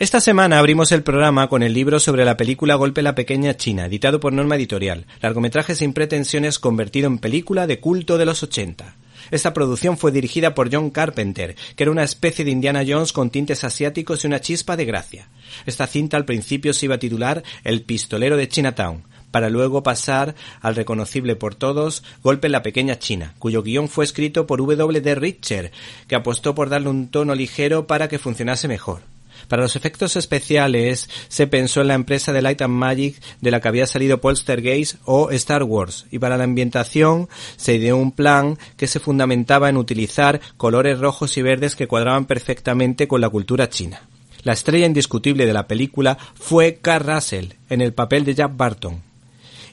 Esta semana abrimos el programa con el libro sobre la película Golpe la Pequeña China, editado por Norma Editorial, largometraje sin pretensiones convertido en película de culto de los 80. Esta producción fue dirigida por John Carpenter, que era una especie de Indiana Jones con tintes asiáticos y una chispa de gracia. Esta cinta al principio se iba a titular El pistolero de Chinatown, para luego pasar al reconocible por todos Golpe la Pequeña China, cuyo guion fue escrito por W. D. Richer, que apostó por darle un tono ligero para que funcionase mejor. Para los efectos especiales se pensó en la empresa de Light and Magic de la que había salido Poltergeist o Star Wars y para la ambientación se ideó un plan que se fundamentaba en utilizar colores rojos y verdes que cuadraban perfectamente con la cultura china. La estrella indiscutible de la película fue Carl Russell en el papel de Jack Barton,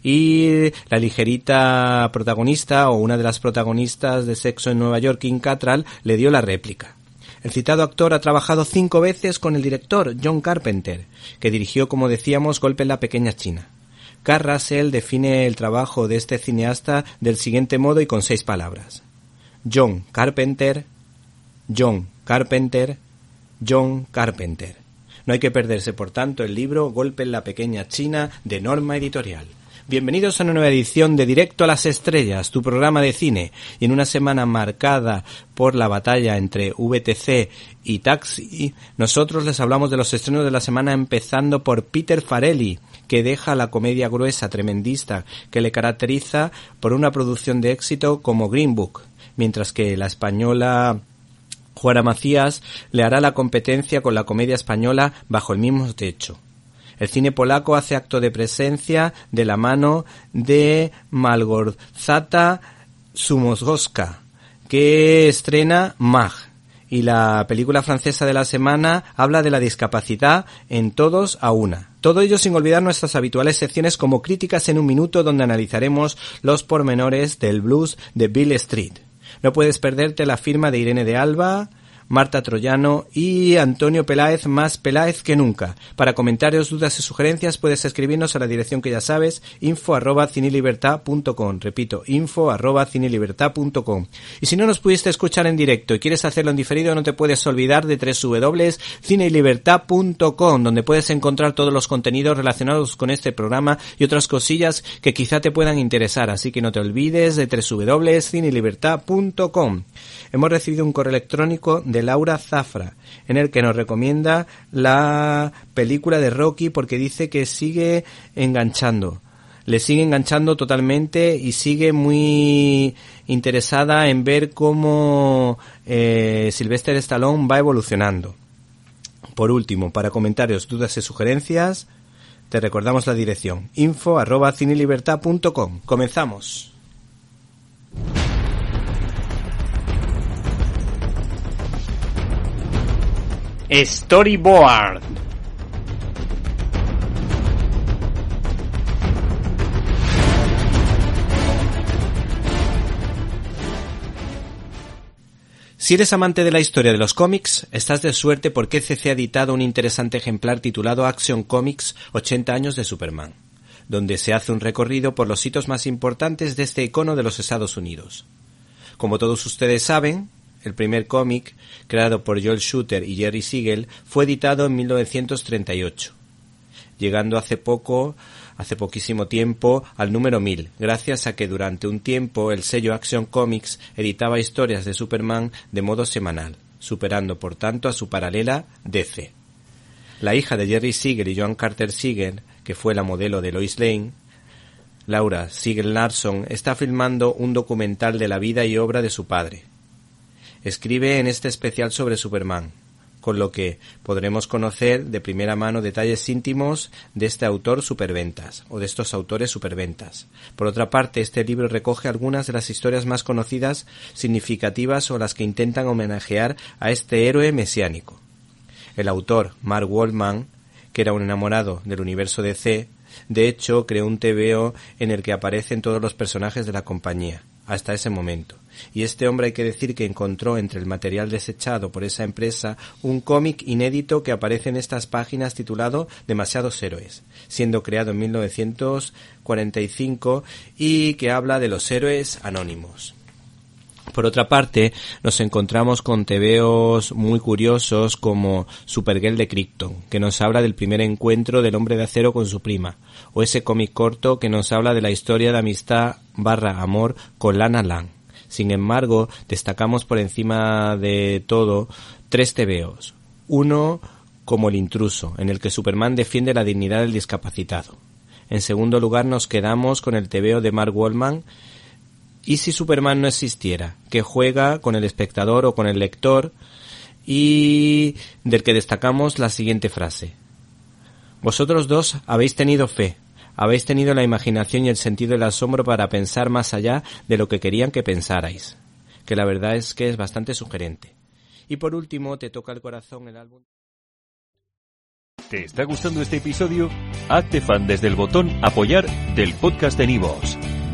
y la ligerita protagonista o una de las protagonistas de Sexo en Nueva York, Kim Cattrall, le dio la réplica. El citado actor ha trabajado cinco veces con el director John Carpenter, que dirigió, como decíamos, Golpe en la Pequeña China. Carl Russell define el trabajo de este cineasta del siguiente modo y con seis palabras. John Carpenter, John Carpenter, John Carpenter. No hay que perderse, por tanto, el libro Golpe en la Pequeña China de Norma Editorial. Bienvenidos a una nueva edición de Directo a las Estrellas, tu programa de cine, y en una semana marcada por la batalla entre VTC y Taxi, nosotros les hablamos de los estrenos de la semana empezando por Peter Farelli, que deja la comedia gruesa tremendista que le caracteriza por una producción de éxito como Green Book, mientras que la española Juana Macías le hará la competencia con la comedia española bajo el mismo techo. El cine polaco hace acto de presencia de la mano de Malgorzata Sumosgoska, que estrena Mag. Y la película francesa de la semana habla de la discapacidad en todos a una. Todo ello sin olvidar nuestras habituales secciones como críticas en un minuto donde analizaremos los pormenores del blues de Bill Street. No puedes perderte la firma de Irene de Alba, Marta Troyano y Antonio Peláez más Peláez que nunca. Para comentarios, dudas y sugerencias puedes escribirnos a la dirección que ya sabes, info arroba cinelibertad.com. Repito, info arroba cinelibertad.com. Y si no nos pudiste escuchar en directo y quieres hacerlo en diferido, no te puedes olvidar de www.cinelibertad.com, donde puedes encontrar todos los contenidos relacionados con este programa y otras cosillas que quizá te puedan interesar. Así que no te olvides de www.cinelibertad.com. Hemos recibido un correo electrónico Laura Zafra, en el que nos recomienda la película de Rocky porque dice que sigue enganchando. Le sigue enganchando totalmente y sigue muy interesada en ver cómo eh, Sylvester Stallone va evolucionando. Por último, para comentarios, dudas y sugerencias, te recordamos la dirección info arroba. Comenzamos. Storyboard. Si eres amante de la historia de los cómics, estás de suerte porque CC ha editado un interesante ejemplar titulado Action Comics 80 años de Superman, donde se hace un recorrido por los hitos más importantes de este icono de los Estados Unidos. Como todos ustedes saben, el primer cómic, creado por Joel Shooter y Jerry Siegel, fue editado en 1938, llegando hace poco hace poquísimo tiempo al número 1000, gracias a que durante un tiempo el sello Action Comics editaba historias de Superman de modo semanal, superando por tanto a su paralela DC. La hija de Jerry Siegel y Joan Carter Siegel, que fue la modelo de Lois Lane, Laura Siegel Larson, está filmando un documental de la vida y obra de su padre. Escribe en este especial sobre Superman, con lo que podremos conocer de primera mano detalles íntimos de este autor superventas o de estos autores superventas. Por otra parte, este libro recoge algunas de las historias más conocidas, significativas o las que intentan homenajear a este héroe mesiánico. El autor, Mark Waldman, que era un enamorado del universo DC, de hecho creó un TVO en el que aparecen todos los personajes de la compañía, hasta ese momento y este hombre hay que decir que encontró entre el material desechado por esa empresa un cómic inédito que aparece en estas páginas titulado Demasiados héroes, siendo creado en 1945 y que habla de los héroes anónimos. Por otra parte, nos encontramos con tebeos muy curiosos como Supergirl de Krypton, que nos habla del primer encuentro del hombre de acero con su prima, o ese cómic corto que nos habla de la historia de amistad barra amor con Lana Lang. Sin embargo, destacamos por encima de todo tres tebeos. Uno como el intruso, en el que Superman defiende la dignidad del discapacitado. En segundo lugar nos quedamos con el tebeo de Mark Wallman ¿Y si Superman no existiera? que juega con el espectador o con el lector y del que destacamos la siguiente frase. Vosotros dos habéis tenido fe, habéis tenido la imaginación y el sentido del asombro para pensar más allá de lo que querían que pensarais, que la verdad es que es bastante sugerente. Y por último, te toca el corazón el álbum. ¿Te está gustando este episodio? Hazte fan desde el botón apoyar del podcast de Nivos.